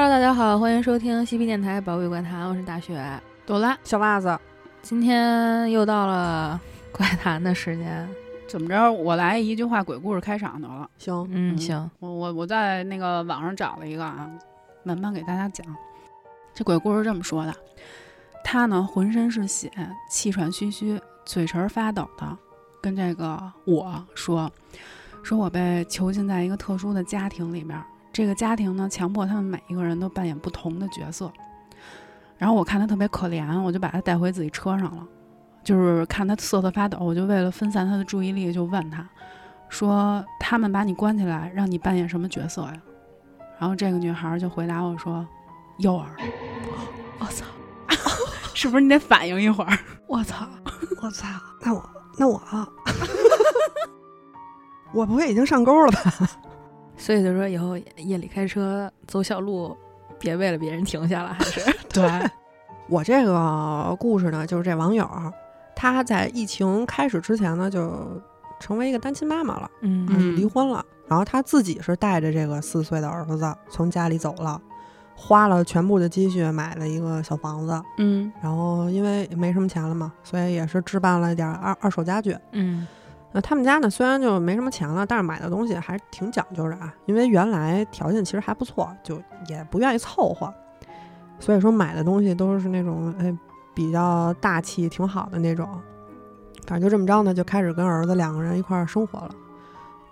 Hello，大家好，欢迎收听西皮电台宝贝怪谈，我是大雪。朵拉，小袜子，今天又到了怪谈的时间，怎么着？我来一句话鬼故事开场得了。行，嗯，行，我我我在那个网上找了一个啊，慢慢给大家讲。这鬼故事这么说的：他呢浑身是血，气喘吁吁，嘴唇发抖的，跟这个我说，说我被囚禁在一个特殊的家庭里边，这个家庭呢强迫他们每一个人都扮演不同的角色。然后我看他特别可怜，我就把他带回自己车上了。就是看他瑟瑟发抖，我就为了分散他的注意力，就问他，说：“他们把你关起来，让你扮演什么角色呀？”然后这个女孩就回答我说：“诱饵。”我操，是不是你得反应一会儿？我操，我操，那我那我，我不会已经上钩了吧？所以就说以后夜里开车走小路，别为了别人停下了，还是 对。我这个故事呢，就是这网友，他在疫情开始之前呢，就成为一个单亲妈妈了，嗯嗯，离婚了。然后他自己是带着这个四岁的儿子从家里走了，花了全部的积蓄买了一个小房子，嗯然后因为没什么钱了嘛，所以也是置办了点二二手家具。嗯那他们家呢，虽然就没什么钱了，但是买的东西还是挺讲究的啊。因为原来条件其实还不错，就也不愿意凑合，所以说买的东西都是那种哎比较大气、挺好的那种。反正就这么着呢，就开始跟儿子两个人一块儿生活了。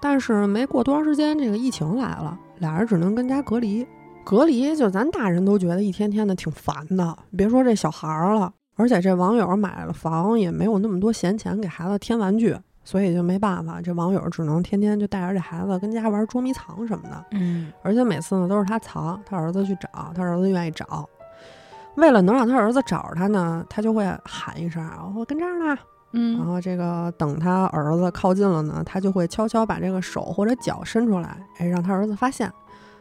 但是没过多长时间，这个疫情来了，俩人只能跟家隔离。隔离就咱大人都觉得一天天的挺烦的，别说这小孩儿了，而且这网友买了房也没有那么多闲钱给孩子添玩具，所以就没办法，这网友只能天天就带着这孩子跟家玩捉迷藏什么的。嗯而且每次呢都是他藏，他儿子去找，他儿子愿意找。为了能让他儿子找着他呢，他就会喊一声：“我跟这儿呢。”然嗯后这个等他儿子靠近了呢，他就会悄悄把这个手或者脚伸出来，哎，让他儿子发现。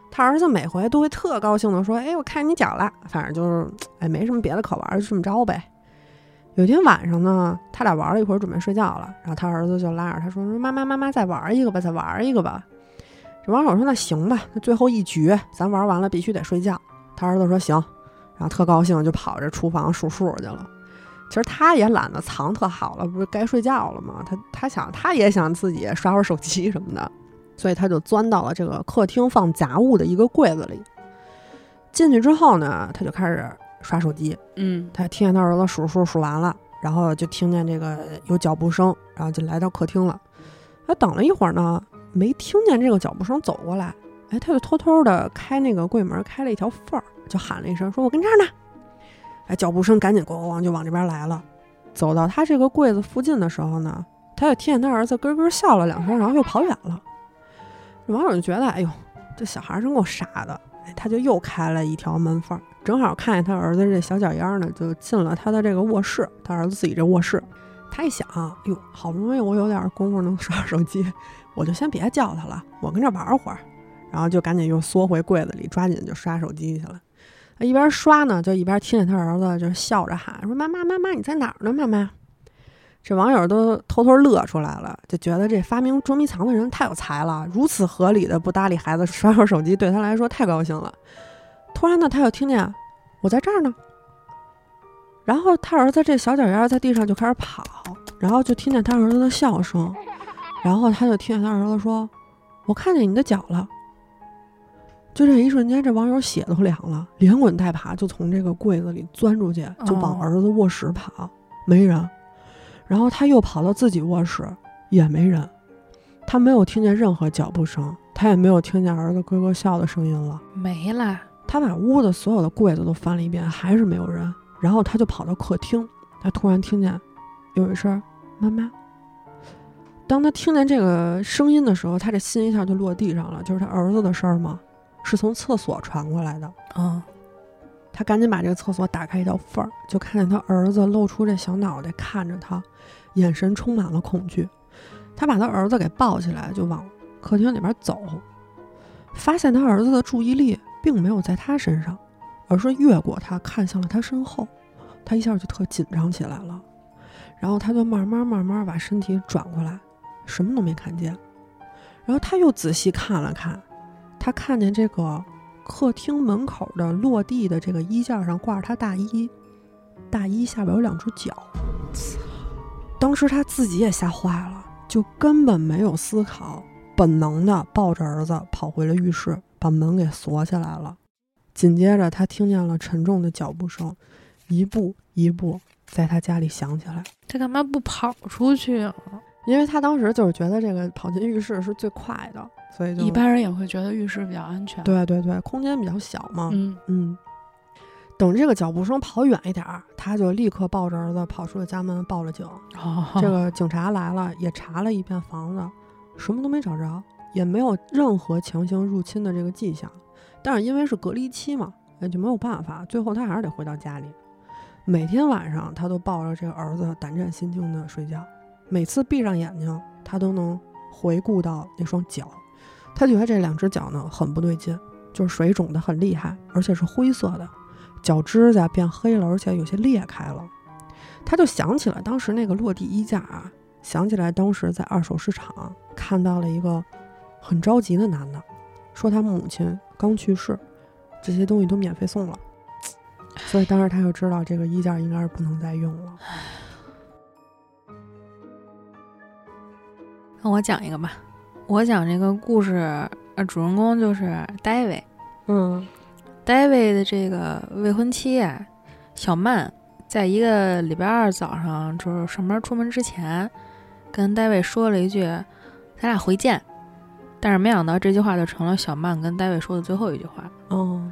他儿子每回都会特高兴的说：“哎，我看见你脚了。”反正就是，哎，没什么别的可玩，就这么着呗。有天晚上呢，他俩玩了一会儿，准备睡觉了，然后他儿子就拉着他说：“说妈妈，妈妈，再玩一个吧，再玩一个吧。”这网友说：“那行吧，那最后一局咱玩完了必须得睡觉。”他儿子说：“行。”然后特高兴就跑这厨房数数去了。其实他也懒得藏特好了，不是该睡觉了吗？他他想他也想自己刷会儿手机什么的，所以他就钻到了这个客厅放杂物的一个柜子里。进去之后呢，他就开始刷手机。嗯他听见他儿子数数数完了，然后就听见这个有脚步声，然后就来到客厅了。他等了一会儿呢，没听见这个脚步声走过来，哎，他就偷偷的开那个柜门，开了一条缝儿，就喊了一声，说：“我跟这儿呢。”哎，脚步声赶紧咣咣咣就往这边来了。走到他这个柜子附近的时候呢，他就听见他儿子咯咯笑了两声，然后又跑远了。这网友就觉得，哎呦，这小孩真够傻的。哎，他就又开了一条门缝儿，正好看见他儿子这小脚丫呢，就进了他的这个卧室，他儿子自己这卧室。他一想，哟，好不容易我有点功夫能刷手机，我就先别叫他了，我跟这玩会儿。然后就赶紧又缩回柜子里，抓紧就刷手机去了。一边刷呢，就一边听见他儿子就笑着喊说：“妈妈，妈妈，你在哪儿呢？妈妈。”这网友都偷偷乐出来了，就觉得这发明捉迷藏的人太有才了，如此合理的不搭理孩子刷会儿手机，对他来说太高兴了。突然呢，他又听见我在这儿呢，然后他儿子这小脚丫在地上就开始跑，然后就听见他儿子的笑声，然后他就听见他儿子说：“我看见你的脚了。”就这一瞬间，这网友血都凉了，连滚带爬就从这个柜子里钻出去，就往哦儿子卧室跑，没人。然后他又跑到自己卧室，也没人。他没有听见任何脚步声，他也没有听见儿子咯咯笑的声音了。没了，他把屋子所有的柜子都翻了一遍，还是没有人。然后他就跑到客厅，他突然听见有一声“妈妈”。当他听见这个声音的时候，他这心一下就落地上了，就是他儿子的事儿吗？是从厕所传过来的。嗯他赶紧把这个厕所打开一道缝儿，就看见他儿子露出这小脑袋看着他，眼神充满了恐惧。他把他儿子给抱起来，就往客厅里边走，发现他儿子的注意力并没有在他身上，而是越过他看向了他身后。他一下就特紧张起来了，然后他就慢慢慢慢把身体转过来，什么都没看见。然后他又仔细看了看，他看见这个客厅门口的落地的这个衣架上挂着他大衣，大衣下边有两只脚。当时他自己也吓坏了，就根本没有思考，本能的抱着儿子跑回了浴室，把门给锁起来了。紧接着，他听见了沉重的脚步声，一步一步在他家里响起来。他干嘛不跑出去啊？因为他当时就是觉得这个跑进浴室是最快的，所以就一般人也会觉得浴室比较安全。，对对对，空间比较小嘛。嗯，嗯，等这个脚步声跑远一点儿，他就立刻抱着儿子跑出了家门，报了警。哦，这个警察来了，也查了一遍房子，什么都没找着，也没有任何强行入侵的这个迹象。但是因为是隔离期嘛，也就没有办法，最后他还是得回到家里。每天晚上，他都抱着这个儿子胆战心惊的睡觉。每次闭上眼睛，他都能回顾到那双脚。他觉得这两只脚呢很不对劲，就是水肿得很厉害，而且是灰色的，脚指甲变黑了，而且有些裂开了。他就想起了当时那个落地衣架啊，想起来当时在二手市场看到了一个很着急的男的，说他母亲刚去世，这些东西都免费送了，所以当时他就知道这个衣架应该是不能再用了。那我讲一个吧，我讲这个故事，呃，主人公就是 David，。嗯，David 的这个未婚妻啊，小曼，在一个礼拜二早上，就是上班出门之前，跟戴维说了一句：“咱俩回见。”但是没想到这句话就成了小曼跟戴维说的最后一句话。哦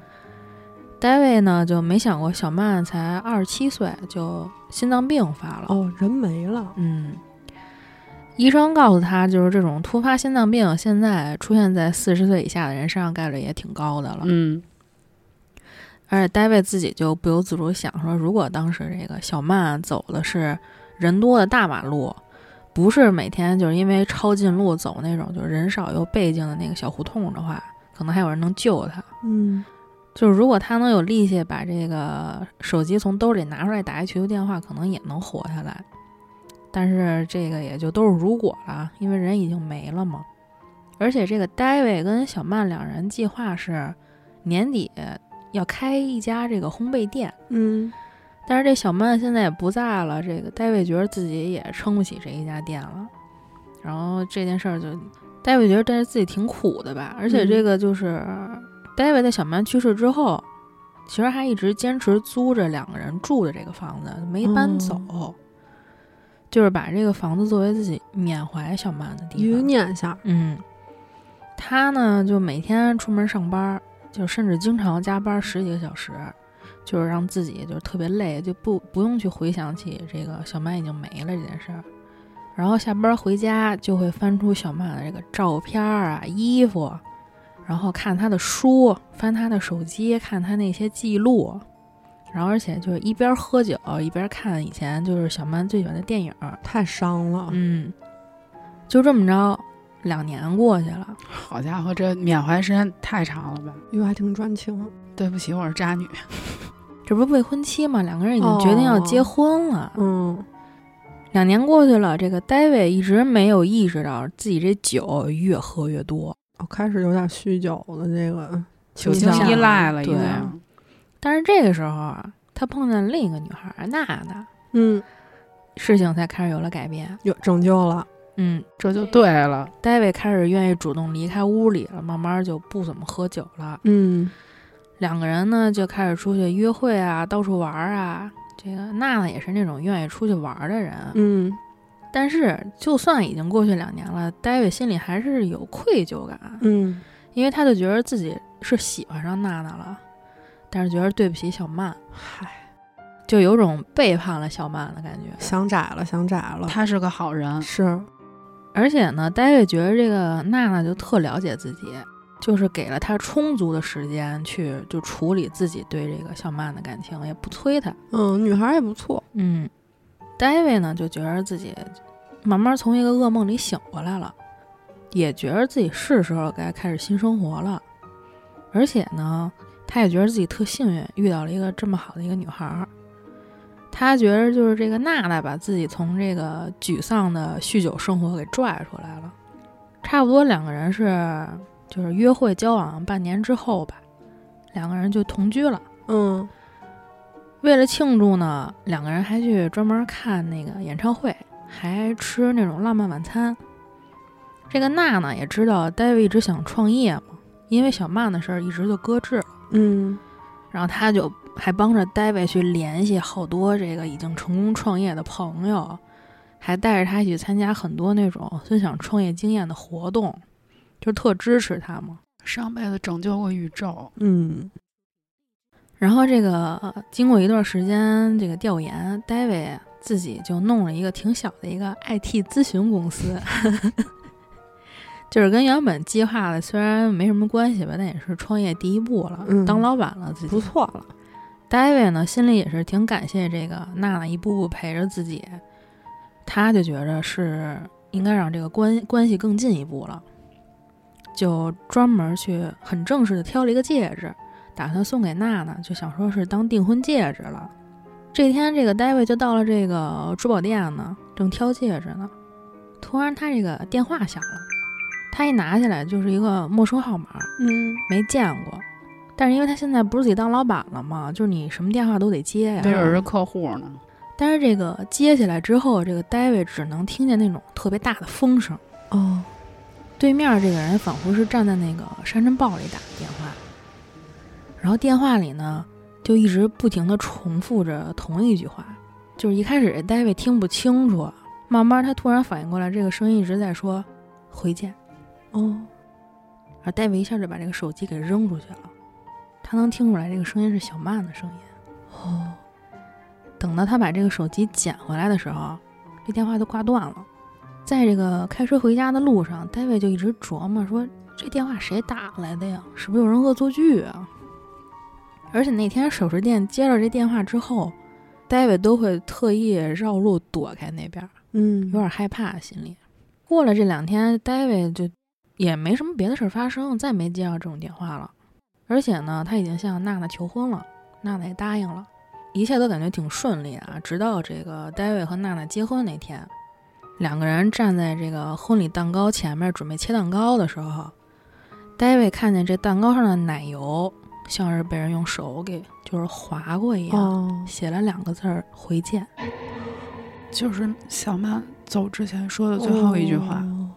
戴维呢就没想过小曼才二十七岁就心脏病发了。哦，人没了。嗯，医生告诉他，就是这种突发心脏病，现在出现在四十岁以下的人身上概率也挺高的了。嗯，而且戴维自己就不由自主想说，如果当时这个小曼走的是人多的大马路，不是每天就是因为抄近路走那种就是人少又背静的那个小胡同的话，可能还有人能救他。嗯就是如果他能有力气把这个手机从兜里拿出来打一求救电话，可能也能活下来。但是这个也就都是如果了，因为人已经没了嘛。而且这个 David 跟小曼两人计划是年底要开一家这个烘焙店，嗯但是这小曼现在也不在了，这个戴维觉得自己也撑不起这一家店了。然后这件事儿就，戴维觉得但是自己挺苦的吧，而且这个就是。戴维在小曼去世之后，其实还一直坚持租着两个人住的这个房子，没搬走，哦就是把这个房子作为自己缅怀小曼的地余方。念下。嗯，他呢就每天出门上班，就甚至经常加班十几个小时，就是让自己就是特别累，就不不用去回想起这个小曼已经没了这件事儿。然后下班回家就会翻出小曼的这个照片啊、衣服。然后看她的书，翻她的手机，看她那些记录，然后而且就是一边喝酒一边看以前就是小曼最喜欢的电影，太伤了。嗯，就这么着，两年过去了，好家伙，这缅怀时间太长了吧？哟，还挺专情。对不起，我是渣女。这不是未婚妻吗？两个人已经决定要结婚了。嗯两年过去了，这个 David 一直没有意识到自己这酒越喝越多。我开始有点酗酒的这个酒精倾向依赖了，已对经。但是这个时候啊，他碰见另一个女孩娜娜，嗯，事情才开始有了改变。有拯救了。嗯，这就对了。David 开始愿意主动离开屋里了，慢慢就不怎么喝酒了。嗯两个人呢就开始出去约会啊，到处玩啊。这个娜娜也是那种愿意出去玩的人，嗯但是就算已经过去两年了，戴维心里还是有愧疚感，嗯因为他就觉得自己是喜欢上娜娜了，但是觉得对不起小曼，嗨，就有种背叛了小曼的感觉。想窄了，想窄了。他是个好人，是而且呢，戴维觉得这个娜娜就特了解自己，就是给了他充足的时间去就处理自己对这个小曼的感情，也不催他。嗯，女孩也不错。嗯，戴维呢就觉得自己慢慢从一个噩梦里醒过来了，也觉得自己是时候该开始新生活了。而且呢，他也觉得自己特幸运，遇到了一个这么好的一个女孩儿。他觉得就是这个娜娜把自己从这个沮丧的酗酒生活给拽出来了。差不多两个人是就是约会交往半年之后吧，两个人就同居了。嗯为了庆祝呢，两个人还去专门看那个演唱会，还吃那种浪漫晚餐。这个娜娜也知道戴维一直想创业嘛，因为小曼的事儿一直就搁置了，嗯然后他就还帮着戴维去联系好多这个已经成功创业的朋友，还带着他一起参加很多那种分享创业经验的活动，就特支持他嘛。上辈子拯救过宇宙，嗯然后这个呃经过一段时间这个调研，，David 自己就弄了一个挺小的一个 IT 咨询公司，就是跟原本计划的虽然没什么关系吧，但也是创业第一步了，嗯当老板了自己不。错了。David 呢心里也是挺感谢这个娜娜一步步陪着自己，他就觉着是应该让这个关关系更进一步了，就专门去很正式的挑了一个戒指，打算送给娜娜，就想说是当订婚戒指了。这天，这个戴维就到了这个珠宝店呢，正挑戒指呢，突然他这个电话响了，他一拿起来就是一个陌生号码，嗯没见过。但是因为他现在不是自己当老板了嘛，就是你什么电话都得接呀。没准是客户呢。但是这个接起来之后，这个戴维只能听见那种特别大的风声。哦对面这个人仿佛是站在那个山珍报里打的电话，然后电话里呢就一直不停的重复着同一句话，就是一开始这戴维听不清楚，慢慢他突然反应过来，这个声音一直在说“回见哦”，而 David 一下就把这个手机给扔出去了，他能听出来这个声音是小曼的声音。哦等到他把这个手机捡回来的时候，这电话都挂断了。在这个开车回家的路上，戴维就一直琢磨说：“这电话谁打来的呀？是不是有人恶作剧啊？”而且那天首饰店接到这电话之后，戴维都会特意绕路躲开那边，嗯有点害怕心里。过了这两天，戴维就也没什么别的事儿发生，再没接到这种电话了。而且呢，他已经向娜娜求婚了，娜娜也答应了，一切都感觉挺顺利啊。直到这个戴维和娜娜结婚那天，两个人站在这个婚礼蛋糕前面准备切蛋糕的时候，戴维看见这蛋糕上的奶油像是被人用手给就是划过一样，哦写了两个字儿“回见”。就是小曼走之前说的最后一句话。哦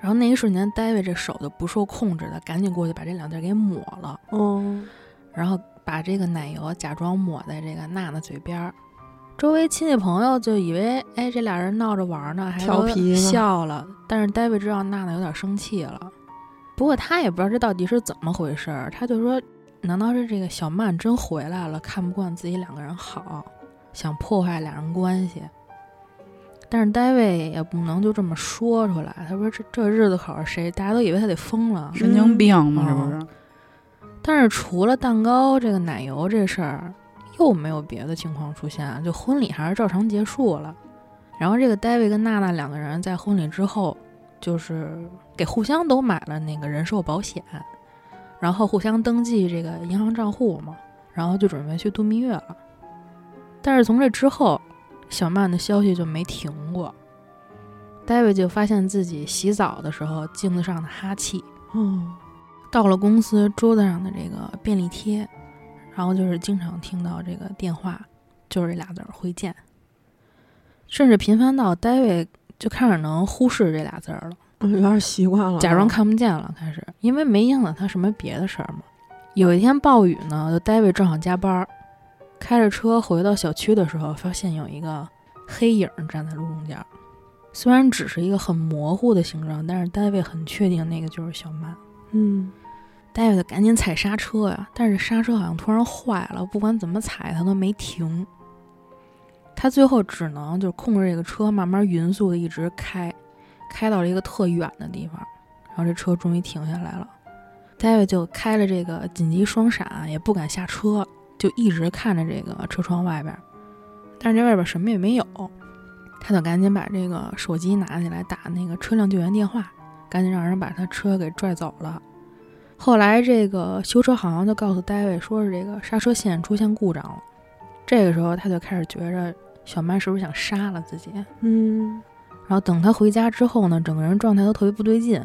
然后那一瞬间，戴维这手就不受控制的赶紧过去把这两字给抹了，哦然后把这个奶油假装抹在这个娜娜嘴边儿。周围亲戚朋友就以为，哎，这俩人闹着玩呢，还调皮笑了。但是戴维知道娜娜有点生气了，不过他也不知道这到底是怎么回事儿，他就说，难道是这个小曼真回来了，看不惯自己两个人好，想破坏俩人关系？但是戴维也不能就这么说出来，他说这这日子可是谁？大家都以为他得疯了。神经病嘛，嗯这不是？但是除了蛋糕这个奶油这事儿，又没有别的情况出现，就婚礼还是照常结束了。然后这个戴维跟娜娜两个人在婚礼之后，就是给互相都买了那个人寿保险，然后互相登记这个银行账户嘛，然后就准备去度蜜月了。但是从这之后，小曼的消息就没停过。戴维就发现自己洗澡的时候镜子上的哈气，嗯到了公司桌子上的这个便利贴，然后就是经常听到这个电话，就是这俩字儿“回见”，甚至频繁到戴维就开始能忽视这俩字儿了，嗯有点习惯了，假装看不见了，开始，因为没影响他什么别的事儿嘛。有一天暴雨呢，就戴维正好加班儿，开着车回到小区的时候，发现有一个黑影儿站在路中间儿，虽然只是一个很模糊的形状，但是戴维很确定那个就是小曼。嗯戴维得赶紧踩刹车呀，但是刹车好像突然坏了，不管怎么踩它都没停。他最后只能就是控制这个车慢慢匀速的一直开，开到了一个特远的地方，然后这车终于停下来了。戴维就开了这个紧急双闪，也不敢下车，就一直看着这个车窗外边，但是这外边什么也没有，他就赶紧把这个手机拿起来打那个车辆救援电话，赶紧让人把他车给拽走了。后来这个修车行就告诉戴维，说是这个刹车线出现故障了。这个时候他就开始觉着小曼是不是想杀了自己。嗯然后等他回家之后呢，整个人状态都特别不对劲。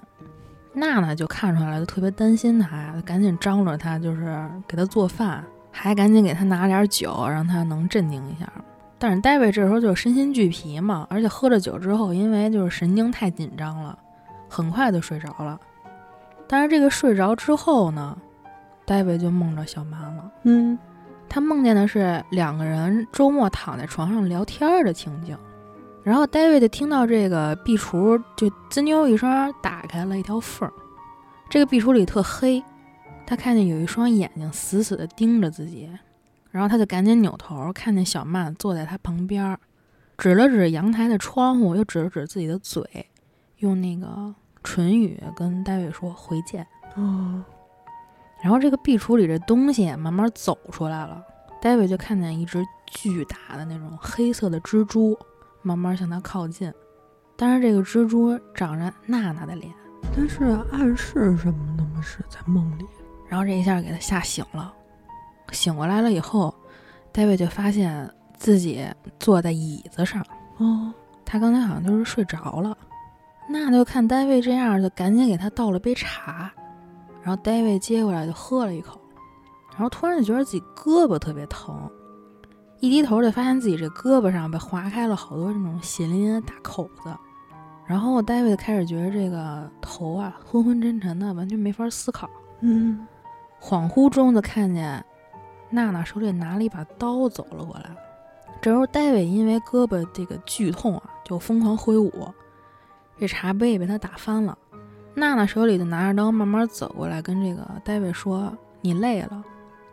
娜娜就看出来了，就特别担心他呀，赶紧张罗他，就是给他做饭，还赶紧给他拿点酒，让他能镇定一下。但是戴维这时候就是身心俱疲嘛，而且喝了酒之后，因为就是神经太紧张了，很快就睡着了。但是这个睡着之后呢，戴维就梦着小曼了。嗯，他梦见的是两个人周末躺在床上聊天的情景。然后戴维就听到这个壁橱就滋溜一声打开了一条缝儿，这个壁橱里特黑，他看见有一双眼睛死死地盯着自己，然后他就赶紧扭头，看见小曼坐在他旁边，指了指阳台的窗户，又指了指自己的嘴，用那个唇语跟戴维说回见。哦，然后这个壁橱里这东西慢慢走出来了，戴维就看见一只巨大的那种黑色的蜘蛛。慢慢向他靠近，但是这个蜘蛛长着娜娜的脸，但是暗示什么呢？是在梦里，然后这一下给他吓醒了。醒过来了以后，戴维就发现自己坐在椅子上。哦，他刚才好像就是睡着了。娜就看戴维这样，就赶紧给他倒了杯茶，然后戴维接过来就喝了一口，然后突然就觉得自己胳膊特别疼。一低头就发现自己这胳膊上被划开了好多这种血淋淋的大口子，然后戴维开始觉得这个头啊昏昏沉沉的，完全没法思考。嗯，恍惚中就看见娜娜手里拿了一把刀走了过来。这时候戴维因为胳膊这个剧痛啊，就疯狂挥舞，这茶杯也被他打翻了。娜娜手里就拿着刀慢慢走过来，跟这个戴维说：“你累了，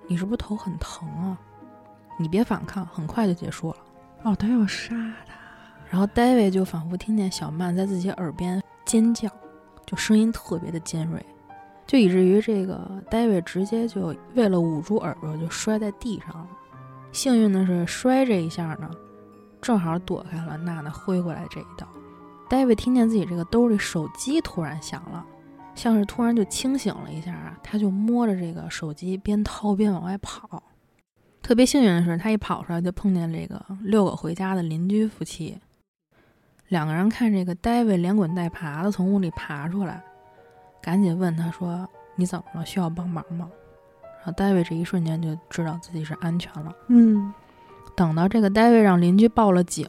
你是不是头很疼啊？”你别反抗，很快就结束了。哦，他要杀他。然后戴维就仿佛听见小曼在自己耳边尖叫，就声音特别的尖锐，就以至于这个戴维直接就为了捂住耳朵就摔在地上了。幸运的是摔这一下呢，正好躲开了娜娜挥过来这一刀。戴维听见自己这个兜里手机突然响了，像是突然就清醒了一下啊，他就摸着这个手机边掏边往外跑。特别幸运的是，他一跑出来就碰见这个遛狗回家的邻居夫妻。两个人看这个戴维连滚带爬的从屋里爬出来，赶紧问他说：“你怎么了？需要帮忙吗？”然后戴维这一瞬间就知道自己是安全了。嗯，等到这个戴维让邻居报了警，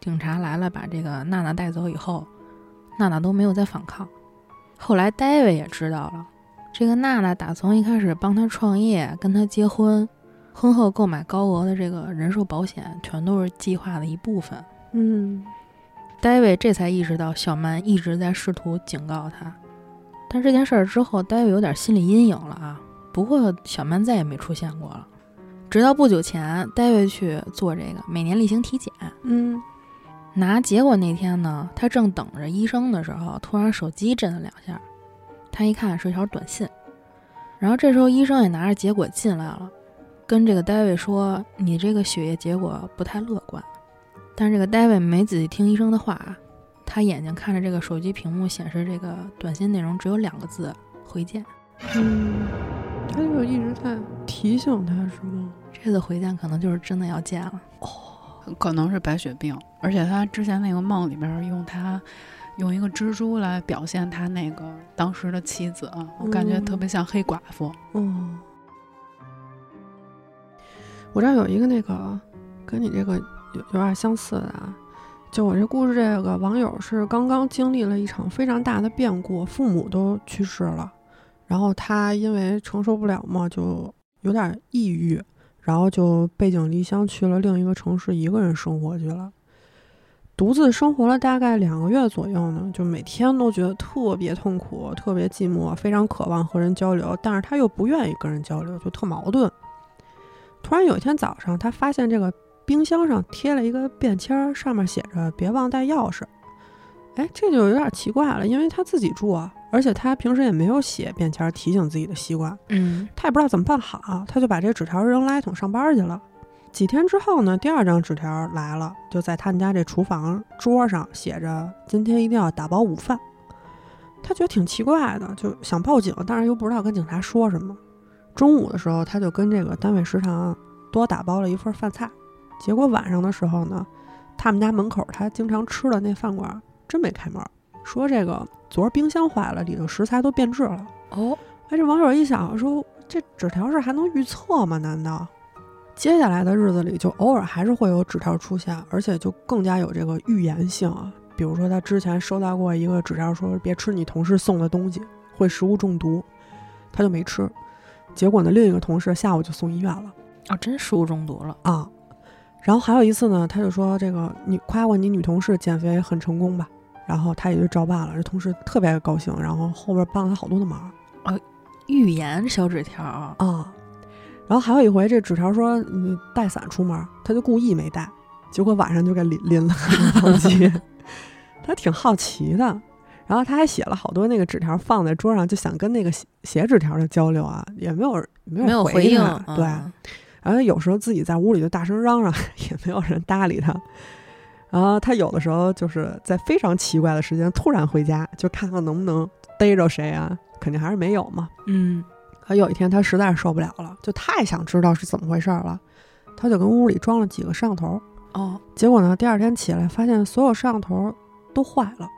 警察来了，把这个娜娜带走以后，娜娜都没有再反抗。后来戴维也知道了，这个娜娜打从一开始帮他创业，跟他结婚。婚后购买高额的这个人寿保险，全都是计划的一部分。嗯，戴维这才意识到小曼一直在试图警告他。但这件事儿之后，戴维有点心理阴影了啊。不过小曼再也没出现过了。直到不久前，戴维去做这个每年例行体检。嗯，拿结果那天呢，他正等着医生的时候，突然手机震了两下。他一看是一条短信，然后这时候医生也拿着结果进来了。跟这个 David 说：“你这个血液结果不太乐观。”但是这个 David 没仔细听医生的话，他眼睛看着这个手机屏幕显示这个短信内容只有两个字：“回见。”嗯，他就一直在提醒他，是吗？这次回见可能就是真的要见了。哦，可能是白血病，而且他之前那个梦里边用他用一个蜘蛛来表现他那个当时的妻子，我感觉特别像黑寡妇。嗯。我这儿有一个那个跟你这个有有点相似的啊，就我这故事，这个网友是刚刚经历了一场非常大的变故，父母都去世了，然后他因为承受不了嘛，就有点抑郁，然后就背井离乡去了另一个城市，一个人生活去了，独自生活了大概两个月左右呢，就每天都觉得特别痛苦，特别寂寞，非常渴望和人交流，但是他又不愿意跟人交流，就特矛盾。突然有一天早上，他发现这个冰箱上贴了一个便签，上面写着“别忘带钥匙”。哎，这就有点奇怪了，因为他自己住啊，而且他平时也没有写便签提醒自己的习惯。嗯，他也不知道怎么办好，他就把这纸条扔垃圾桶上班去了。几天之后呢，第二张纸条来了，就在他们家这厨房桌上写着：“今天一定要打包午饭。”他觉得挺奇怪的，就想报警，但是又不知道跟警察说什么。中午的时候，他就跟这个单位食堂多打包了一份饭菜。结果晚上的时候呢，他们家门口他经常吃的那饭馆真没开门。说这个昨儿冰箱坏了，里头食材都变质了。哦，哎，这网友一想说，这纸条是还能预测吗？难道？接下来的日子里，就偶尔还是会有纸条出现，而且就更加有这个预言性啊。比如说，他之前收到过一个纸条，说别吃你同事送的东西，会食物中毒，他就没吃。结果呢，另一个同事下午就送医院了哦，真食物中毒了。啊。然后还有一次呢，他就说这个你夸过你女同事减肥很成功吧，然后他也就照办了，这同事特别高兴，然后后边帮了他好多的忙预言小纸条，啊。然后还有一回，这纸条说你带伞出门，他就故意没带，结果晚上就给淋淋了。他挺好奇的，然后他还写了好多那个纸条放在桌上，就想跟那个写写纸条的交流啊，也没有没没有回应他。对，嗯然后有时候自己在屋里就大声嚷嚷，也没有人搭理他。然后他有的时候就是在非常奇怪的时间突然回家，就看看能不能逮着谁啊，肯定还是没有嘛。嗯，可有一天他实在是受不了了，就太想知道是怎么回事了，他就跟屋里装了几个摄像头。哦，结果呢，第二天起来发现所有摄像头都坏了，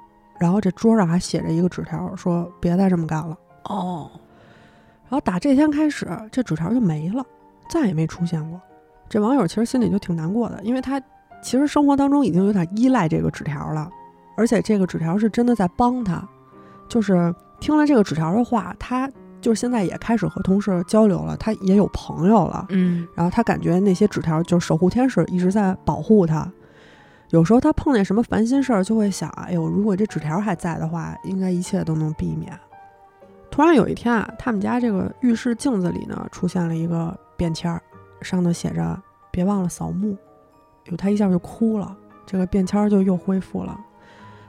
然后这桌上还写着一个纸条，说别再这么干了。哦，然后打这天开始，这纸条就没了，再也没出现过。这网友其实心里就挺难过的，因为他其实生活当中已经有点依赖这个纸条了，而且这个纸条是真的在帮他，就是听了这个纸条的话，他就是现在也开始和同事交流了，他也有朋友了，嗯，然后他感觉那些纸条就是守护天使一直在保护他。有时候他碰见什么烦心事儿，就会想：哎呦，如果这纸条还在的话，应该一切都能避免。突然有一天啊，他们家这个浴室镜子里呢，出现了一个便签儿，上头写着“别忘了扫墓”。有，他一下就哭了，这个便签儿就又恢复了。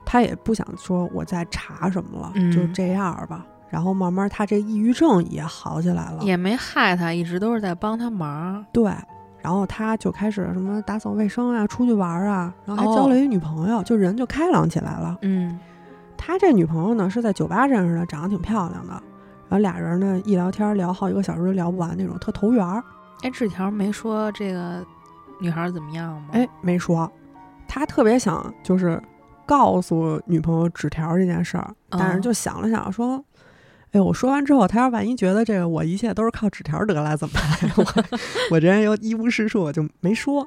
他也不想说我在查什么了，嗯就这样吧。然后慢慢他这抑郁症也好起来了，也没害他，一直都是在帮他忙。对，然后他就开始什么打扫卫生啊，出去玩儿啊，然后还哦交了一女朋友，就人就开朗起来了。嗯，他这女朋友呢是在酒吧认识的，长得挺漂亮的，然后俩人呢一聊天聊好几个小时都聊不完那种，特投缘儿。哎，纸条没说这个女孩怎么样吗？哎，没说，他特别想就是告诉女朋友纸条这件事儿，但是哦就想了想说。哎，我说完之后，他要万一觉得这个我一切都是靠纸条得来怎么办？我我这人又一无是处，我就没说。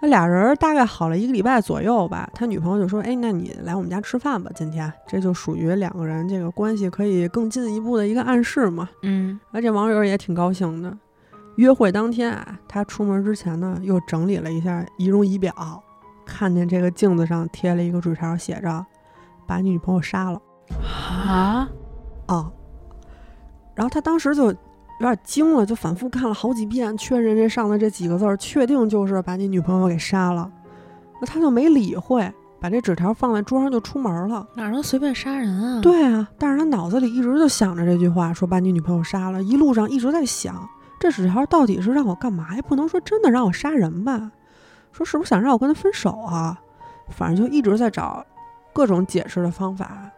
那俩人大概好了一个礼拜左右吧，他女朋友就说：“哎，那你来我们家吃饭吧，今天。”这就属于两个人这个关系可以更进一步的一个暗示嘛。嗯，而这网友也挺高兴的。约会当天啊，他出门之前呢，又整理了一下仪容仪表，看见这个镜子上贴了一个纸条，写着“把你女朋友杀了啊，”啊。然后他当时就有点惊了，就反复看了好几遍，确认这上的这几个字儿，确定就是把你女朋友给杀了。那他就没理会，把这纸条放在桌上就出门了。哪能随便杀人啊？，对啊，但是他脑子里一直就想着这句话，说把你女朋友杀了。一路上一直在想，这纸条到底是让我干嘛呀？不能说真的让我杀人吧？说是不是想让我跟他分手啊？反正就一直在找各种解释的方法。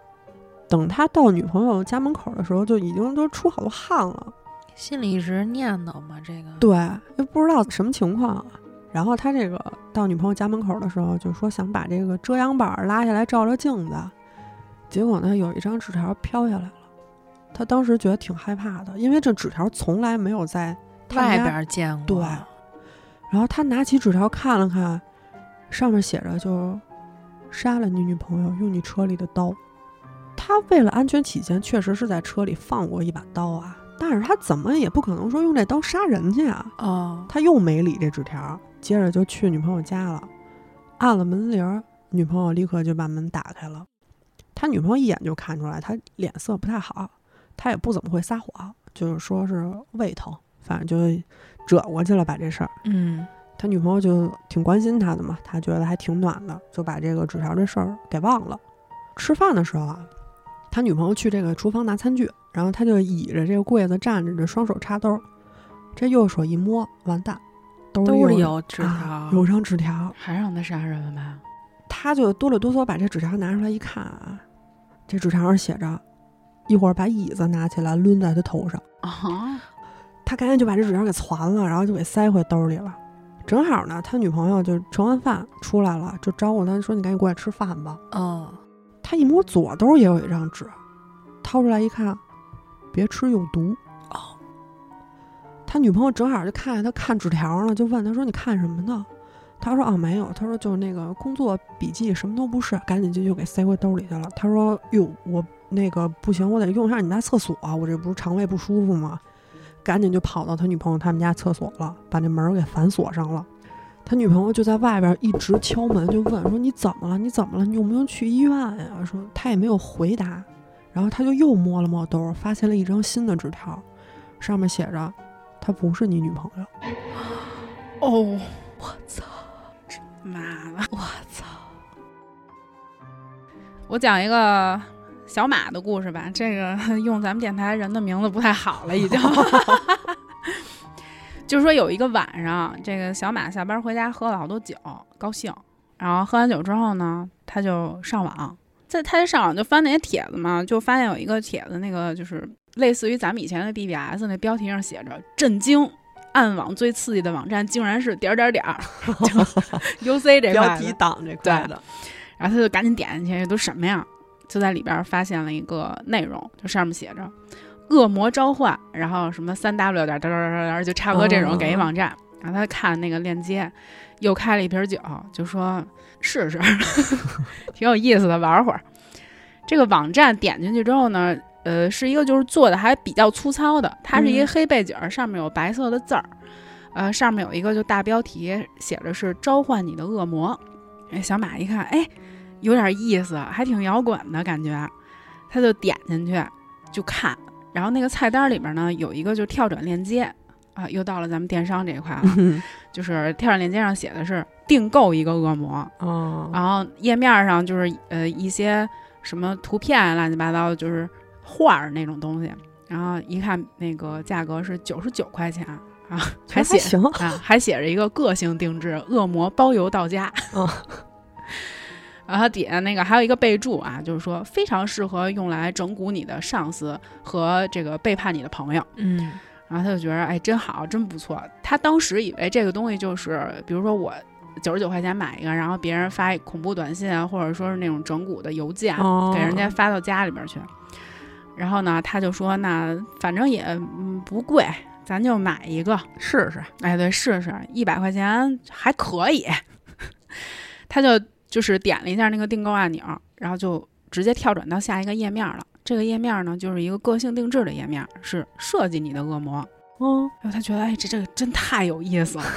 等他到女朋友家门口的时候，就已经都出好多汗了。心里一直念叨嘛，这个。对，又不知道什么情况啊。然后他这个到女朋友家门口的时候，就说想把这个遮阳板拉下来照照镜子，结果呢，有一张纸条飘下来了。他当时觉得挺害怕的，因为这纸条从来没有在外家边见过。对然后他拿起纸条看了看，上面写着就杀了你女朋友，用你车里的刀。他为了安全起见，确实是在车里放过一把刀啊，但是他怎么也不可能说用这刀杀人去啊。哦，他又没理这纸条，接着就去女朋友家了，按了门铃儿，女朋友立刻就把门打开了。他女朋友一眼就看出来他脸色不太好，他也不怎么会撒谎，就是说是胃疼，反正就折过去了把这事儿。嗯，他女朋友就挺关心他的嘛，他觉得还挺暖的，就把这个纸条这事儿给忘了。吃饭的时候啊，他女朋友去这个厨房拿餐具，然后他就倚着这个柜子站着，这双手插兜儿，这右手一摸，完蛋，兜兜里有有纸条，啊有张纸条，还让他杀人了吧？他就哆里哆嗦把这纸条拿出来一看啊，这纸条上写着，一会儿把椅子拿起来抡在他头上。啊，他赶紧就把这纸条给攒了，然后就给塞回兜里了。正好呢，他女朋友就盛完饭出来了，就招呼他说：“你赶紧过来吃饭吧。哦，”他一摸左兜也有一张纸，掏出来一看，别吃有毒。哦，他女朋友正好就看见他看纸条呢，就问他说：“你看什么呢？”他说：“啊，没有。”他说：“就是那个工作笔记，什么都不是。”赶紧就又给塞回兜里去了。他说：“哟，我那个不行，我得用上你们家厕所，我这不是肠胃不舒服吗？”赶紧就跑到他女朋友他们家厕所了，把那门给反锁上了。他女朋友就在外边一直敲门，就问说：“你怎么了？你怎么了？你有没有去医院呀？”说他也没有回答。然后他就又摸了摸兜，发现了一张新的纸条，上面写着：“她不是你女朋友。”哦，我操！妈了！我操！我讲一个小马的故事吧。这个 用咱们电台人的名字不太好了，已经。就是说有一个晚上，这个小马下班回家喝了好多酒，高兴。然后喝完酒之后呢，他就上网，在他就上网就翻那些帖子嘛，就发现有一个帖子，那个就是类似于咱们以前的 BBS 那标题上写着“震惊”。暗网最刺激的网站竟然是点点点儿，UC 这标题党这块的，然后他就赶紧点进去，这都什么呀？就在里边发现了一个内容，就上面写着“恶魔召唤”，然后什么三 W 点点点点，就差不多这种给一网站。然后他看那个链接，又开了一瓶酒，就说试试，挺有意思的，玩会儿。这个网站点进去之后呢？呃，是一个就是做的还比较粗糙的，它是一个黑背景，上面有白色的字儿，呃，上面有一个就大标题，写着是“召唤你的恶魔”。哎，小马一看，哎，有点意思，还挺摇滚的感觉，他就点进去就看，然后那个菜单里边呢有一个就跳转链接啊，又到了咱们电商这一块了，就是跳转链接上写的是订购一个恶魔，哦，然后页面上就是呃一些什么图片乱七八糟的，就是。画儿那种东西，然后一看那个价格是九十九块钱啊，还写啊还写着一个个性定制，恶魔包邮到家。嗯，然后底下那个还有一个备注啊，就是说非常适合用来整蛊你的上司和这个背叛你的朋友。嗯，然后他就觉得哎真好，真不错。他当时以为这个东西就是，比如说我九十九块钱买一个，然后别人发恐怖短信啊，或者说是那种整蛊的邮件，给人家发到家里边去。然后呢，他就说：“那反正也不贵，咱就买一个试试。”哎，对，试试，一百块钱还可以。他就就是点了一下那个订购按钮，然后就直接跳转到下一个页面了。这个页面呢，就是一个个性定制的页面，是设计你的恶魔。嗯，然后他觉得，哎，这这个真太有意思了。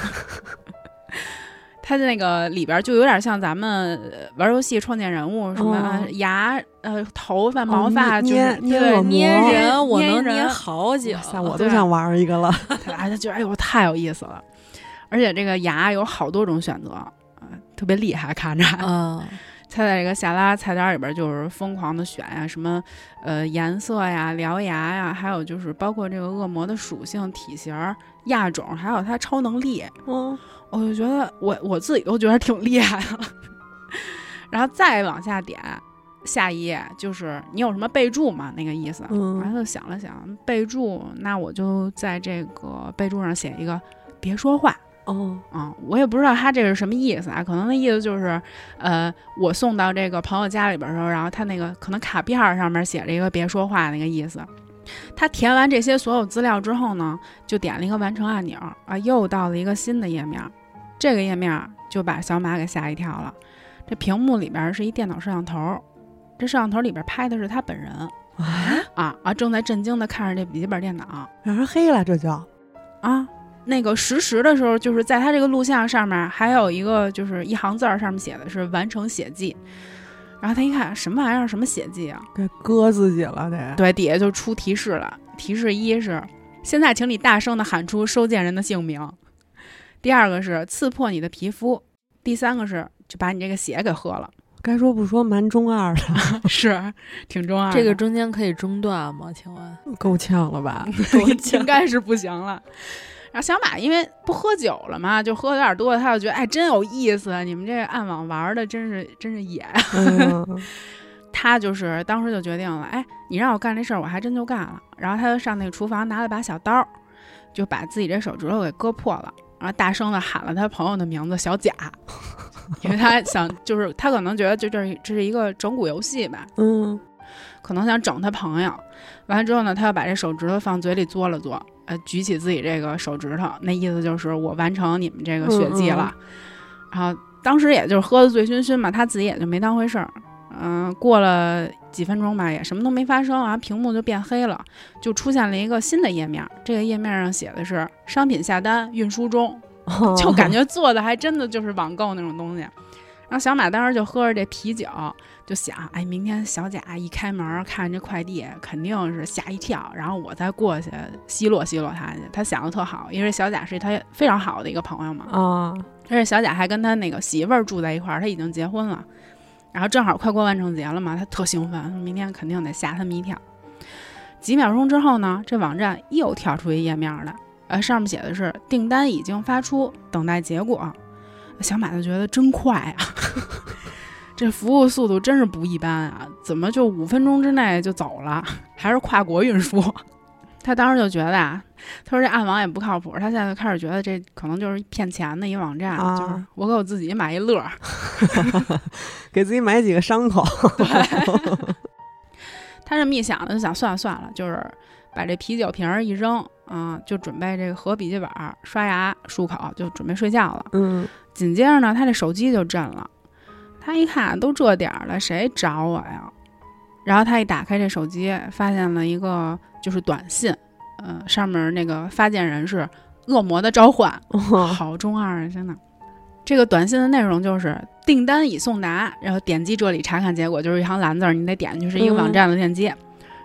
他的那个里边就有点像咱们玩游戏创建人物，什么牙、呃头发、毛发，捏捏捏人，我能捏好久，我都想玩一个了。他就觉得哎呦太有意思了，而且这个牙有好多种选择，啊，特别厉害，看着。嗯，他在这个下拉菜单里边就是疯狂的选呀，什么呃颜色呀、獠牙呀，还有就是包括这个恶魔的属性、体型、亚种，还有它超能力。嗯。我就觉得我我自己都觉得挺厉害的，然后再往下点，下一页就是你有什么备注吗？那个意思。嗯。然后就想了想，备注，那我就在这个备注上写一个“别说话”。哦。啊，我也不知道他这是什么意思啊？可能那意思就是，呃，我送到这个朋友家里边的时候，然后他那个可能卡片上面写着一个“别说话”那个意思。他填完这些所有资料之后呢，就点了一个完成按钮啊，又到了一个新的页面。这个页面就把小马给吓一跳了。这屏幕里边是一电脑摄像头，这摄像头里边拍的是他本人啊啊啊！正在震惊的看着这笔记本电脑，让人黑了，这就啊，那个实时的时候，就是在他这个录像上面还有一个就是一行字儿，上面写的是完成血迹。然后他一看什么玩意儿，什么血迹啊？给割自己了得。对，底下就出提示了，提示一是现在请你大声的喊出收件人的姓名。第二个是刺破你的皮肤，第三个是就把你这个血给喝了。该说不说，蛮中二的，是挺中二。这个中间可以中断吗？请问够呛了吧？应该是不行了。然后小马因为不喝酒了嘛，就喝的有点多，他就觉得哎真有意思，你们这暗网玩的真是真是野。他就是当时就决定了，哎，你让我干这事儿，我还真就干了。然后他就上那个厨房拿了把小刀，就把自己这手指头给割破了。然后大声的喊了他朋友的名字小贾，因为他想就是他可能觉得就这这是一个整蛊游戏吧，嗯可能想整他朋友。完了之后呢，他又把这手指头放嘴里嘬了嘬，呃，举起自己这个手指头，那意思就是我完成你们这个血迹了。然后当时也就是喝的醉醺醺嘛，他自己也就没当回事儿。嗯、过了几分钟吧，也什么都没发生，然后屏幕就变黑了，就出现了一个新的页面。这个页面上写的是商品下单运输中，就感觉做的还真的就是网购那种东西。然后小马当时就喝着这啤酒，就想，哎，明天小贾一开门看这快递，肯定是吓一跳，然后我再过去奚落奚落他去。他想的特好，因为小贾是他非常好的一个朋友嘛。啊，而且小贾还跟他那个媳妇儿住在一块儿，他已经结婚了，然后正好快过万圣节了嘛，他特兴奋，说明天肯定得吓他们一跳。几秒钟之后呢，这网站又跳出一页面来，呃，上面写的是订单已经发出，等待结果。小马就觉得真快啊，这服务速度真是不一般啊！怎么就五分钟之内就走了，还是跨国运输？他当时就觉得啊，他说这暗网也不靠谱，他现在就开始觉得这可能就是骗钱的一网站，啊就是我给我自己买一乐儿。给自己买几个伤口。他这么一想呢，就想算了算了，就是把这啤酒瓶儿一扔，啊、就准备这个合笔记本儿、刷牙、漱口，就准备睡觉了。嗯紧接着呢，他这手机就震了，他一看都这点儿了，谁找我呀？然后他一打开这手机，发现了一个就是短信，呃，上面那个发件人是恶魔的召唤，好中二啊，真的。这个短信的内容就是订单已送达，然后点击这里查看结果，就是一行蓝字儿，你得点进去是一个网站的链接。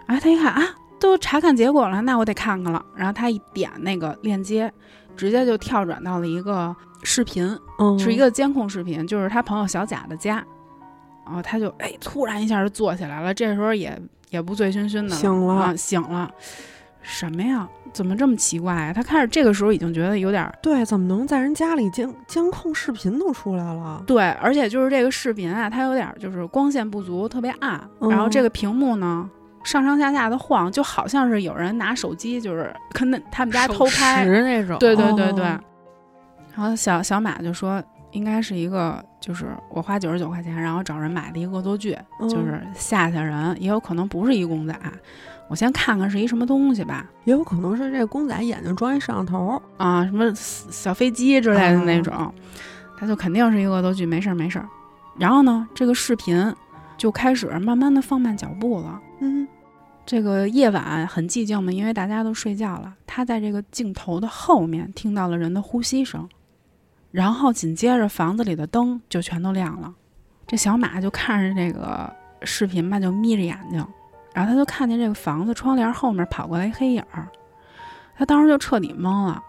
然后他一看啊，都查看结果了，那我得看看了。然后他一点那个链接，直接就跳转到了一个视频，嗯，是一个监控视频，就是他朋友小贾的家。然后他就哎，突然一下就坐起来了，这时候也也不醉醺醺的醒了啊，醒了。什么呀？怎么这么奇怪呀？他开始这个时候已经觉得有点儿对，怎么能在人家里监监控视频都出来了？对，而且就是这个视频啊，它有点儿就是光线不足，特别暗。然后这个屏幕呢，上上下下的晃，就好像是有人拿手机，就是跟那他们家偷拍。那种，对对对对。哦然后小小马就说，应该是一个，就是我花九十九块钱，然后找人买的一个恶作剧，嗯就是吓吓人，也有可能不是一公仔。我先看看是一什么东西吧，也有可能是这公仔眼睛装一摄像头。啊，什么小飞机之类的那种，他就肯定是一个恶作剧，没事儿没事儿。然后呢，这个视频就开始慢慢的放慢脚步了。嗯这个夜晚很寂静嘛，因为大家都睡觉了。他在这个镜头的后面听到了人的呼吸声，然后紧接着房子里的灯就全都亮了。这小马就看着这个视频吧，就眯着眼睛，然后他就看见这个房子窗帘后面跑过来一黑影儿，他当时就彻底懵了，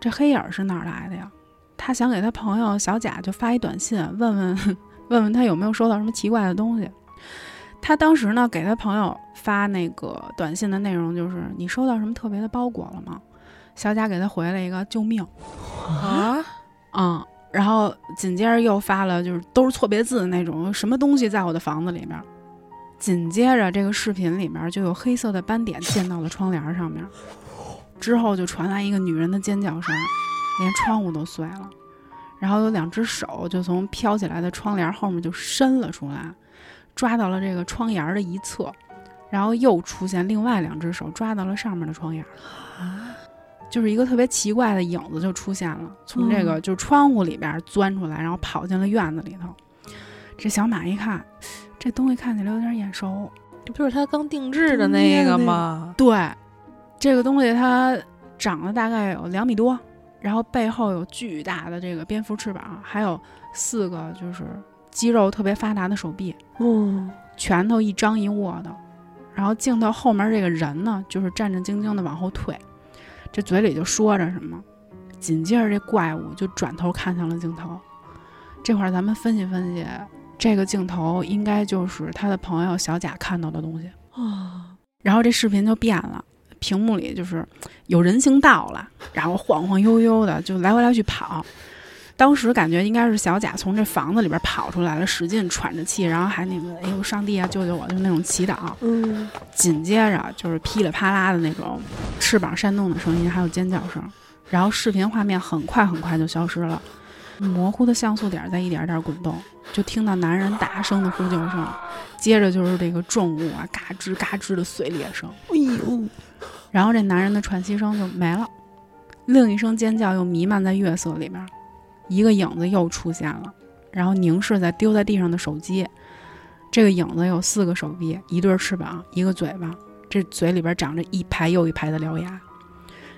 这黑影儿是哪儿来的呀？他想给他朋友小贾就发一短信，问问 问问他有没有收到什么奇怪的东西。他当时呢给他朋友发那个短信的内容就是：“你收到什么特别的包裹了吗？”小贾给他回了一个“救命啊，”，嗯，然后紧接着又发了就是都是错别字的那种，什么东西在我的房子里面。紧接着这个视频里面就有黑色的斑点溅到了窗帘上面，之后就传来一个女人的尖叫声，连窗户都碎了，然后有两只手就从飘起来的窗帘后面就伸了出来，抓到了这个窗沿儿的一侧，然后又出现另外两只手抓到了上面的窗沿儿，就是一个特别奇怪的影子就出现了，从这个就是窗户里边钻出来，然后跑进了院子里头。这小马一看，这东西看起来有点眼熟，这不是他刚定制的那个吗？对，这个东西它长得大概有两米多，然后背后有巨大的这个蝙蝠翅膀，还有四个就是肌肉特别发达的手臂，哦，拳头一张一握的。然后镜头后面这个人呢，就是战战兢兢的往后退，这嘴里就说着什么。紧接着这怪物就转头看向了镜头。这会儿咱们分析分析，这个镜头应该就是他的朋友小贾看到的东西。啊，然后这视频就变了，屏幕里就是有人行道了，然后晃晃悠悠的就来回来去跑。当时感觉应该是小贾从这房子里边跑出来了，使劲喘着气，然后还那个“哎呦，上帝啊，救救我”就那种祈祷。嗯，紧接着就是噼里啪啦的那种翅膀扇动的声音，还有尖叫声。然后视频画面很快很快就消失了。模糊的像素点在一点点滚动，就听到男人大声的呼救声，接着就是这个重物啊嘎吱嘎吱的碎裂声，哎呦，然后这男人的喘息声就没了，另一声尖叫又弥漫在月色里边，一个影子又出现了，然后凝视在丢在地上的手机。这个影子有四个手臂，一对翅膀，一个嘴巴，这嘴里边长着一排又一排的獠牙，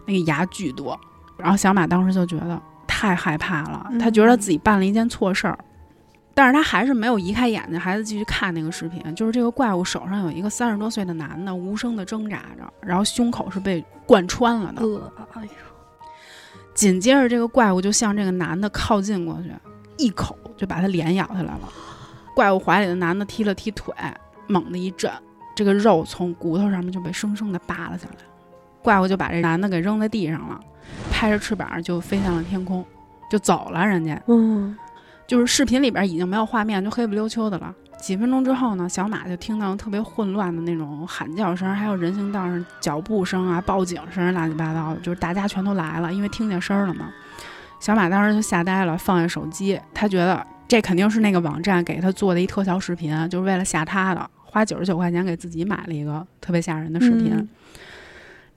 那个牙巨多。然后小马当时就觉得太害怕了，他觉得自己办了一件错事儿，但是他还是没有移开眼睛，还是继续看那个视频。就是这个怪物手上有一个三十多岁的男的无声的挣扎着，然后胸口是被贯穿了的。呃，哎呦，紧接着这个怪物就向这个男的靠近过去，一口就把他脸咬下来了。怪物怀里的男的踢了踢腿，猛地一震，这个肉从骨头上面就被生生的扒了下来。怪物就把这男的给扔在地上了，拍着翅膀就飞向了天空，就走了。人家嗯，就是视频里边已经没有画面，就黑不溜秋的了。几分钟之后呢，小马就听到特别混乱的那种喊叫声，还有人行道上脚步声啊、报警声，乱七八糟的，就是大家全都来了，因为听见声儿了嘛。小马当时就吓呆了，放下手机，他觉得这肯定是那个网站给他做的一特效视频，就是为了吓他的，花九十九块钱给自己买了一个特别吓人的视频。嗯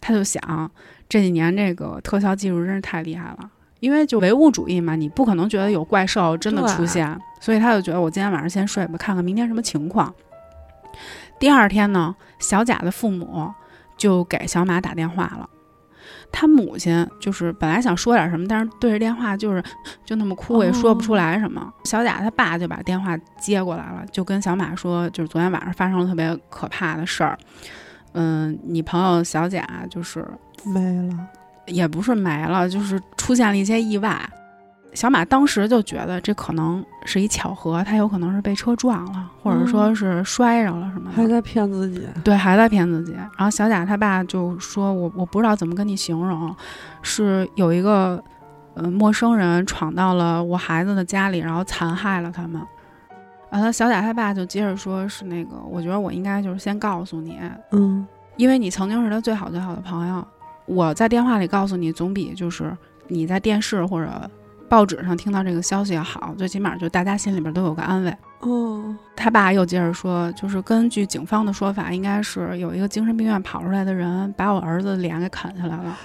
他就想，这几年这个特效技术真是太厉害了，因为就唯物主义嘛，你不可能觉得有怪兽真的出现，所以他就觉得我今天晚上先睡吧，看看明天什么情况。第二天呢，小贾的父母就给小马打电话了。他母亲就是本来想说点什么，但是对着电话就是就那么哭，也说不出来什么。小贾他爸就把电话接过来了，就跟小马说，就是昨天晚上发生了特别可怕的事儿。嗯，你朋友小贾就是没了，也不是没了，就是出现了一些意外。小马当时就觉得这可能是一巧合，他有可能是被车撞了，或者说是摔着了什么的。还在骗自己。对，还在骗自己。然后小贾他爸就说：“我我不知道怎么跟你形容，是有一个呃陌生人闯到了我孩子的家里，然后残害了他们。”然后小贾他爸就接着说：“是那个，我觉得我应该就是先告诉你，嗯因为你曾经是他最好最好的朋友，我在电话里告诉你，总比就是你在电视或者报纸上听到这个消息要好，最起码就大家心里边都有个安慰。”哦，他爸又接着说，就是根据警方的说法，应该是有一个精神病院跑出来的人把我儿子的脸给啃下来了。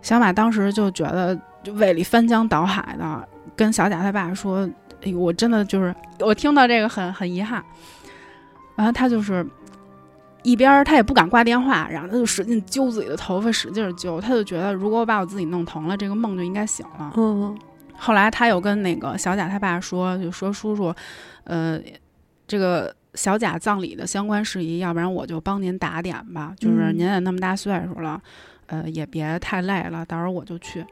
小马当时就觉得就胃里翻江倒海的，跟小贾他爸说：“哎呦，我真的就是我听到这个很很遗憾。”然后他就是一边儿他也不敢挂电话，然后他就使劲揪自己的头发，使劲揪。他就觉得如果我把我自己弄疼了，这个梦就应该醒了。嗯后来他又跟那个小贾他爸说，就说叔叔，呃，这个小贾葬礼的相关事宜，要不然我就帮您打点吧。就是嗯您也那么大岁数了，呃，也别太累了，到时候我就去。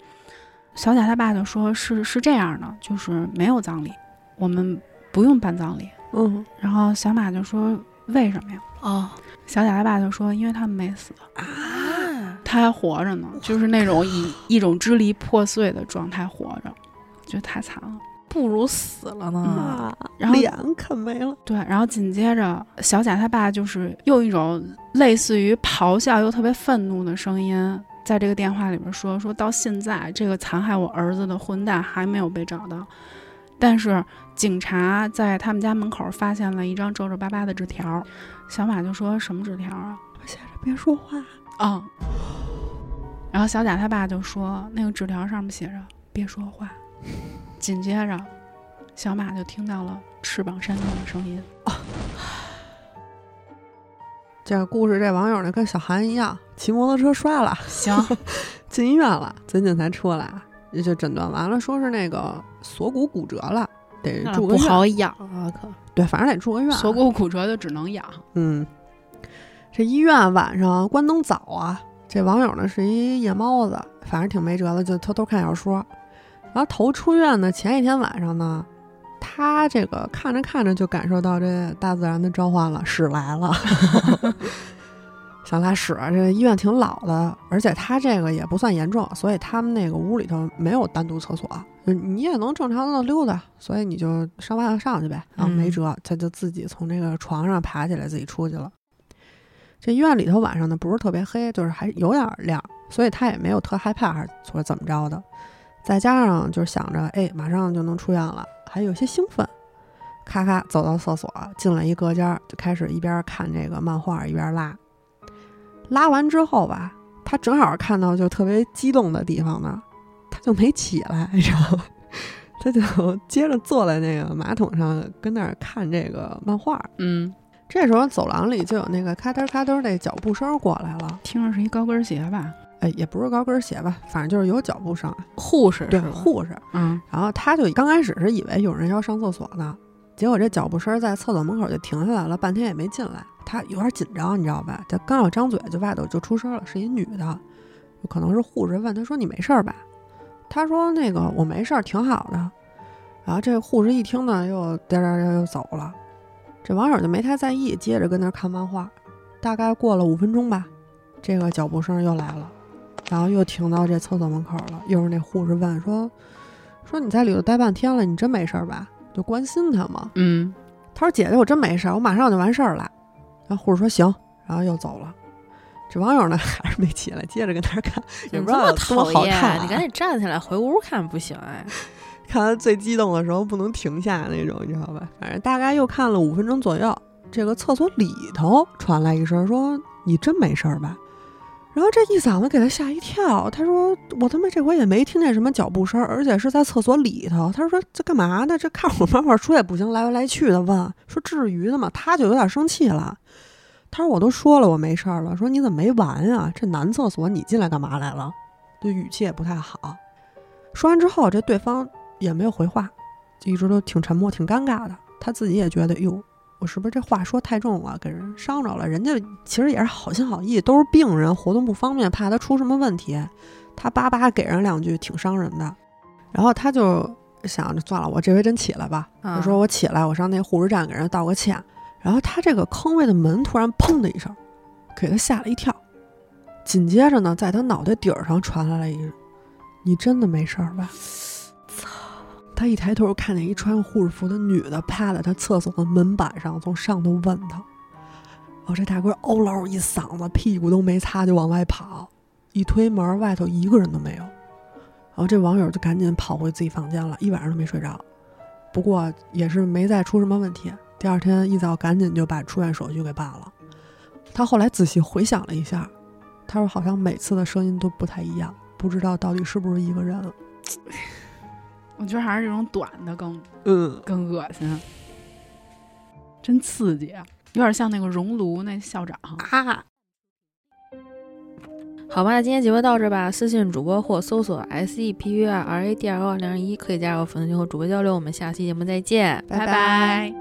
小贾他爸就说是是这样的，就是没有葬礼，我们不用办葬礼。嗯然后小马就说为什么呀？哦小贾他爸就说因为他们没死，啊，他还活着呢，就是那种以一种支离破碎的状态活着，觉得太惨了。不如死了呢。啊，然后脸啃没了。对，然后紧接着小贾他爸就是用一种类似于咆哮又特别愤怒的声音，在这个电话里边说，说到现在这个残害我儿子的混蛋还没有被找到，但是警察在他们家门口发现了一张皱皱巴巴的纸条。小马就说什么纸条啊？写着别说话。啊、然后小贾他爸就说那个纸条上面写着别说话。紧接着，小马就听到了翅膀扇动的声音。这个故事，这网友呢跟小韩一样，骑摩托车摔了，行，进医院了，最近才出来，也就诊断完了，说是那个锁骨骨折了，得住个不院。好养啊，可对，反正得住个院。锁骨骨折就只能养。嗯，这医院晚上关灯早啊。这网友呢是一夜猫子，反正挺没辙的，就偷偷看小说。然后头出院呢，前一天晚上呢，他这个看着看着就感受到这大自然的召唤了，屎来了，想拉屎。这个医院挺老的，而且他这个也不算严重，所以他们那个屋里头没有单独厕所，就你也能正常的溜达，所以你就上外头上去呗。然后没嗯辙，他就自己从这个床上爬起来，自己出去了。这医院里头晚上呢不是特别黑，就是还有点亮，所以他也没有特害怕，还是说怎么着的。再加上就是想着，哎，马上就能出院了，还有些兴奋，咔咔走到厕所，进了一隔间，就开始一边看这个漫画一边拉。拉完之后吧，他正好看到就特别激动的地方呢，他就没起来，你知道吗？他就接着坐在那个马桶上，跟那儿看这个漫画。嗯，这时候走廊里就有那个咔噔咔噔那脚步声过来了，听着是一高跟鞋吧？哎，也不是高跟鞋吧，反正就是有脚步声。护士对护士。嗯然后他就刚开始是以为有人要上厕所呢，结果这脚步声在厕所门口就停下来了，半天也没进来。他有点紧张，你知道吧？他刚要张嘴，就外头就出声了，是一女的，可能是护士问他说：“你没事儿吧？”他说：“那个我没事儿，挺好的。”然后这护士一听呢，又颠颠颠又走了。这网友就没太在意，接着跟那儿看漫画。大概过了五分钟吧，这个脚步声又来了，然后又停到这厕所门口了。又是那护士问说：“说你在里头待半天了，你真没事儿吧？”就关心他嘛。嗯，他说：“姐姐，我真没事儿，我马上就完事儿了。”然后护士说：“行。”然后又走了。这网友呢还是没起来，接着跟那儿看，也不知道有多讨厌好看、啊。你赶紧站起来回屋看不行哎？看他最激动的时候不能停下那种，你知道吧？反正大概又看了五分钟左右，这个厕所里头传来一声说：“你真没事儿吧？”然后这一嗓子给他吓一跳，他说：“我他妈这回也没听见什么脚步声，而且是在厕所里头。”他说：“这干嘛呢？这看会漫画书也不行，来回来去的问，说至于的吗？”他就有点生气了。他说：“我都说了我没事儿了，说你怎么没完呀？这男厕所你进来干嘛来了？”就语气也不太好。说完之后，这对方也没有回话，就一直都挺沉默、挺尴尬的。他自己也觉得，哟，我是不是这话说太重了，给人伤着了？人家其实也是好心好意，都是病人，活动不方便，怕他出什么问题。他叭叭给人两句，挺伤人的。然后他就想着，算了，我这回真起来吧。啊他说我起来，我上那护士站给人道个歉。然后他这个坑位的门突然砰的一声，给他吓了一跳。紧接着呢，在他脑袋顶儿上传来了一句：“你真的没事儿吧？”他一抬头看见一穿护士服的女的趴在他厕所的门板上，从上头问他。哦，这大哥嗷唠一嗓子，屁股都没擦就往外跑，一推门，外头一个人都没有。然后这网友就赶紧跑回自己房间了，一晚上都没睡着。不过也是没再出什么问题。第二天一早赶紧就把出院手续给办了。他后来仔细回想了一下，他说好像每次的声音都不太一样，不知道到底是不是一个人。我觉得还是这种短的更嗯，更恶心，真刺激啊！有点像那个熔炉那校长。啊，好吧，今天节目到这儿吧。私信主播或搜索 S E P U R R A D O 二零二一，可以加入粉丝群和主播交流。我们下期节目再见，拜拜